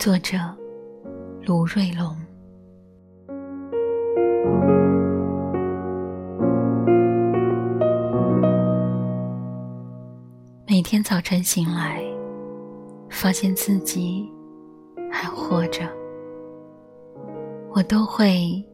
作者：卢瑞龙。每天早晨醒来，发现自己还活着，我都会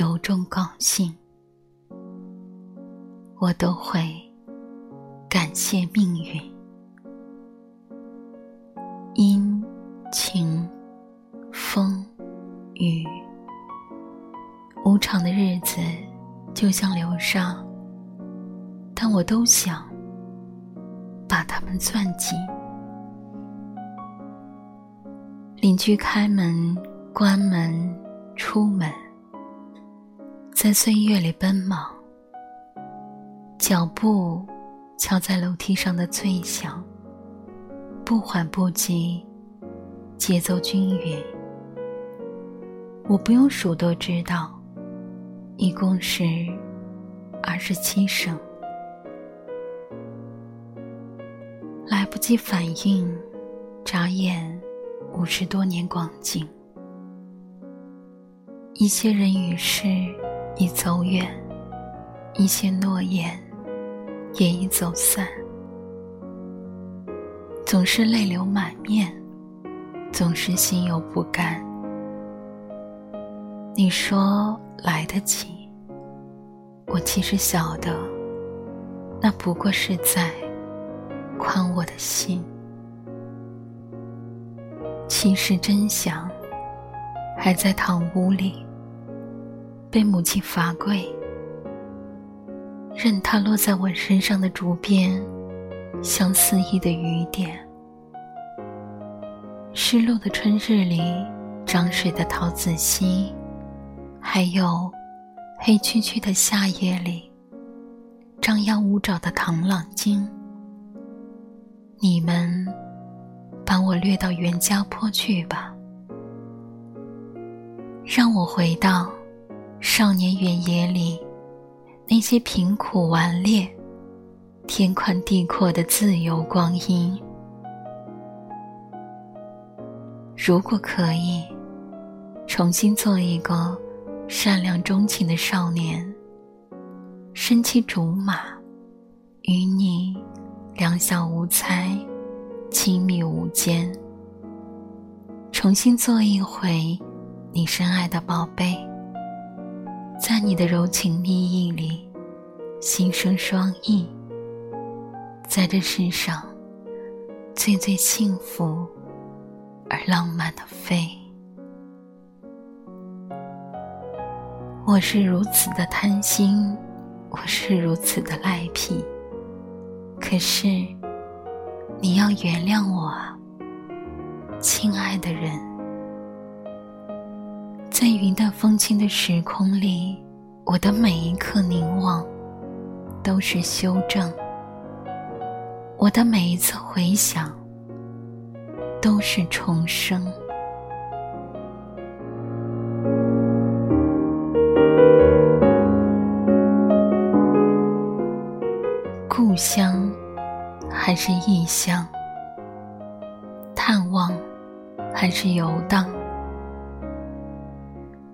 由衷高兴，我都会感谢命运。因晴风雨，无常的日子就像流沙，但我都想。把它们攥紧。邻居开门、关门、出门，在岁月里奔忙，脚步敲在楼梯上的脆响，不缓不急，节奏均匀。我不用数都知道，一共是二十七声。来不及反应，眨眼，五十多年光景，一些人与事已走远，一些诺言也已走散，总是泪流满面，总是心有不甘。你说来得及，我其实晓得，那不过是在。宽我的心，其实真想还在堂屋里，被母亲罚跪，任它落在我身上的竹鞭，像肆意的雨点。湿漉的春日里，涨水的桃子溪，还有黑黢黢的夏夜里，张牙舞爪的螳螂精。你们把我掠到袁家坡去吧，让我回到少年原野里那些贫苦顽劣、天宽地阔的自由光阴。如果可以，重新做一个善良钟情的少年，身骑竹马，与你。两小无猜，亲密无间。重新做一回你深爱的宝贝，在你的柔情蜜意里，心生双翼，在这世上最最幸福而浪漫的飞。我是如此的贪心，我是如此的赖皮。可是，你要原谅我啊，亲爱的人。在云淡风轻的时空里，我的每一刻凝望，都是修正；我的每一次回想，都是重生。故乡，还是异乡？探望，还是游荡？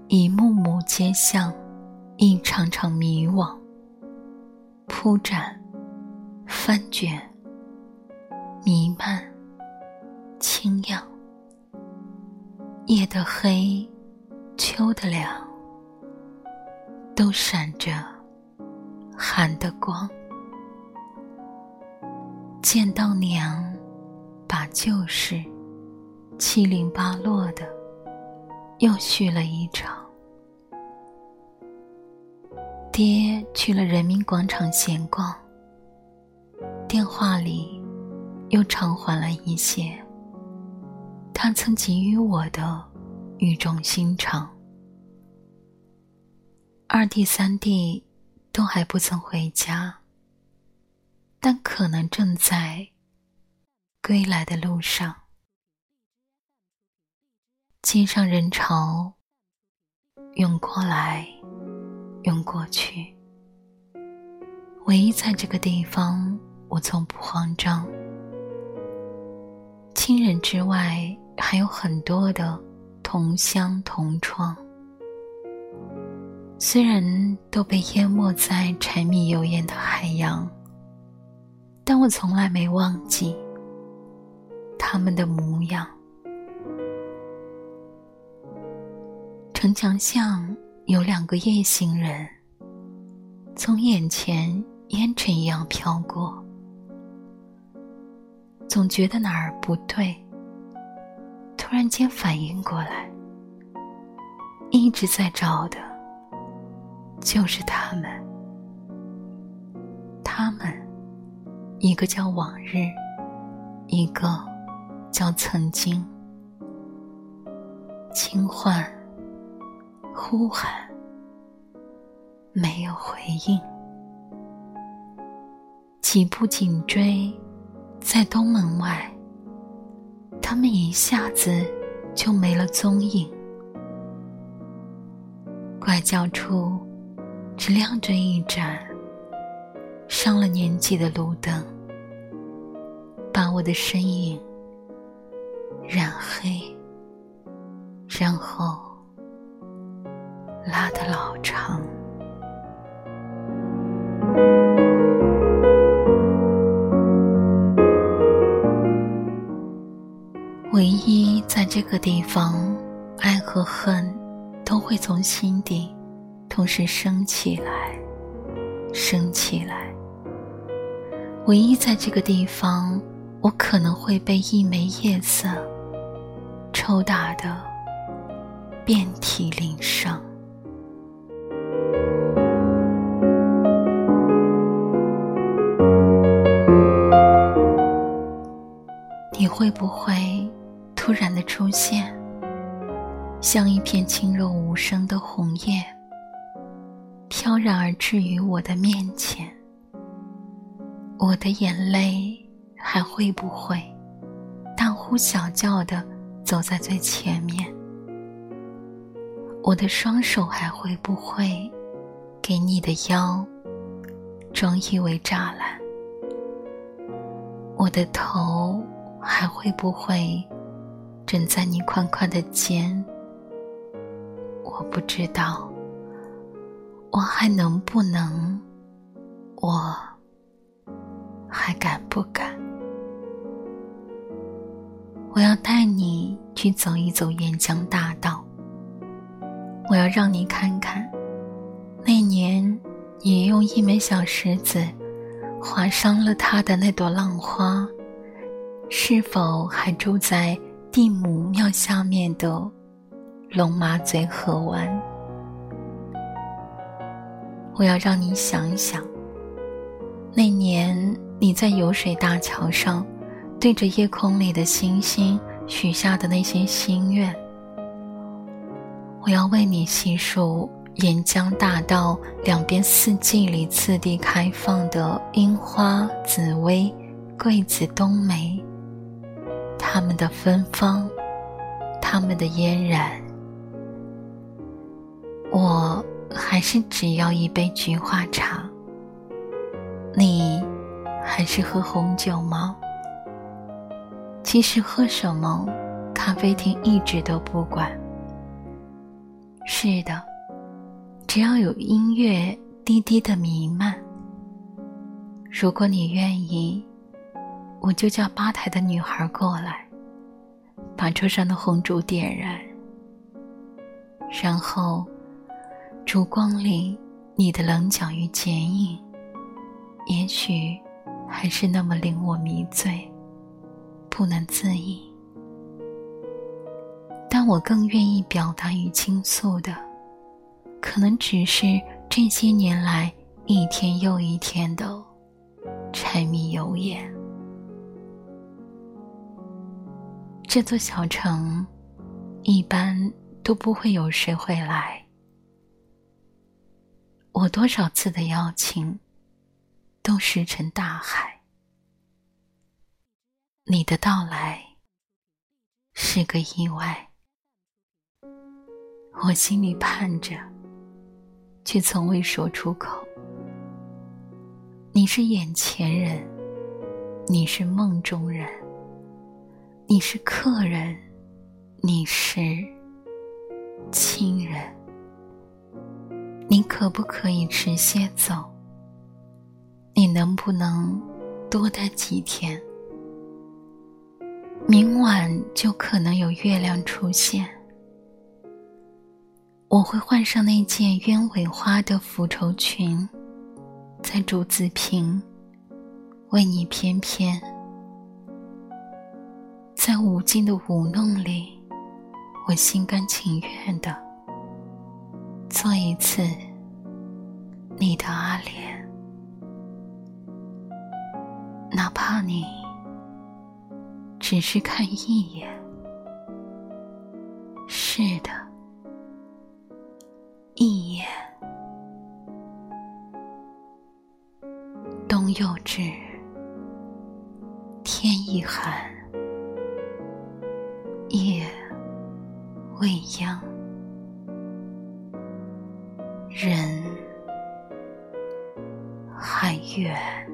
一幕幕街巷，一场场迷惘。铺展，翻卷，弥漫，清亮。夜的黑，秋的凉，都闪着寒的光。见到娘，把旧事七零八落的又续了一场。爹去了人民广场闲逛，电话里又偿还了一些他曾给予我的语重心长。二弟三弟都还不曾回家。但可能正在归来的路上，街上人潮涌过来，涌过去。唯一在这个地方，我从不慌张。亲人之外，还有很多的同乡同窗，虽然都被淹没在柴米油盐的海洋，但我从来没忘记他们的模样。城墙下有两个夜行人，从眼前烟尘一样飘过，总觉得哪儿不对。突然间反应过来，一直在找的，就是他们。他们，一个叫往日，一个叫曾经。轻唤，呼喊，没有回应。几步紧追，在东门外。他们一下子就没了踪影，拐角处只亮着一盏上了年纪的路灯，把我的身影染黑，然后拉得老长。唯一在这个地方，爱和恨都会从心底同时升起来，升起来。唯一在这个地方，我可能会被一枚夜色抽打的遍体鳞伤。像一片轻柔无声的红叶，飘然而至于我的面前。我的眼泪还会不会大呼小叫的走在最前面？我的双手还会不会给你的腰装一围栅栏？我的头还会不会？枕在你宽宽的肩，不知道，我还能不能，我还敢不敢？我要带你去走一走沿江大道，我要让你看看，那年你用一枚小石子划伤了他的那朵浪花，是否还住在？地母庙下面的龙马嘴河湾，我要让你想一想，那年你在游水大桥上，对着夜空里的星星许下的那些心愿。我要为你细数沿江大道两边四季里次第开放的樱花、紫薇、桂子、冬梅。它们的芬芳，它们的嫣然，我还是只要一杯菊花茶。你还是喝红酒吗？其实喝什么，咖啡厅一直都不管。是的，只要有音乐低低的弥漫。如果你愿意。我就叫吧台的女孩过来，把桌上的红烛点燃，然后烛光里你的棱角与剪影，也许还是那么令我迷醉，不能自已。但我更愿意表达与倾诉的，可能只是这些年来一天又一天的柴米油盐。这座小城，一般都不会有谁会来。我多少次的邀请，都石沉大海。你的到来，是个意外。我心里盼着，却从未说出口。你是眼前人，你是梦中人。你是客人，你是亲人，你可不可以迟些走？你能不能多待几天？明晚就可能有月亮出现，我会换上那件鸢尾花的复绸裙，在竹子坪为你翩翩，在无尽的舞弄里，我心甘情愿的做一次你的阿莲，哪怕你。只是看一眼，是的，一眼。冬又至，天已寒，夜未央，人还远。